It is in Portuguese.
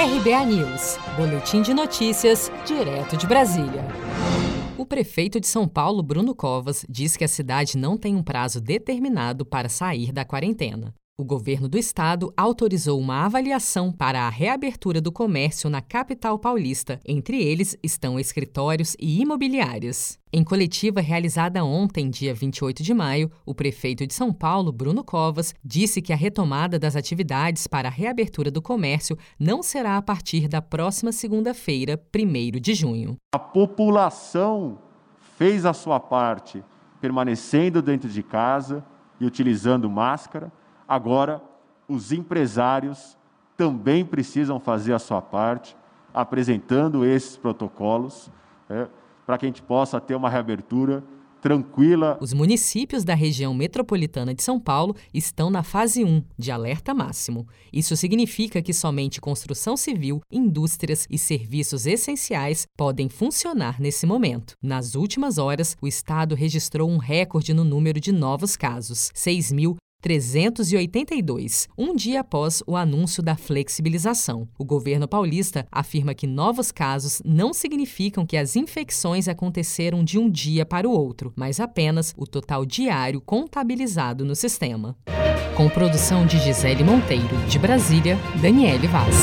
RBA News, Boletim de Notícias, direto de Brasília. O prefeito de São Paulo, Bruno Covas, diz que a cidade não tem um prazo determinado para sair da quarentena. O governo do estado autorizou uma avaliação para a reabertura do comércio na capital paulista. Entre eles estão escritórios e imobiliárias. Em coletiva realizada ontem, dia 28 de maio, o prefeito de São Paulo, Bruno Covas, disse que a retomada das atividades para a reabertura do comércio não será a partir da próxima segunda-feira, 1 de junho. A população fez a sua parte, permanecendo dentro de casa e utilizando máscara Agora, os empresários também precisam fazer a sua parte, apresentando esses protocolos, é, para que a gente possa ter uma reabertura tranquila. Os municípios da região metropolitana de São Paulo estão na fase 1 de alerta máximo. Isso significa que somente construção civil, indústrias e serviços essenciais podem funcionar nesse momento. Nas últimas horas, o estado registrou um recorde no número de novos casos, 6.000 382, um dia após o anúncio da flexibilização. O governo paulista afirma que novos casos não significam que as infecções aconteceram de um dia para o outro, mas apenas o total diário contabilizado no sistema. Com produção de Gisele Monteiro, de Brasília, Daniele Vaz.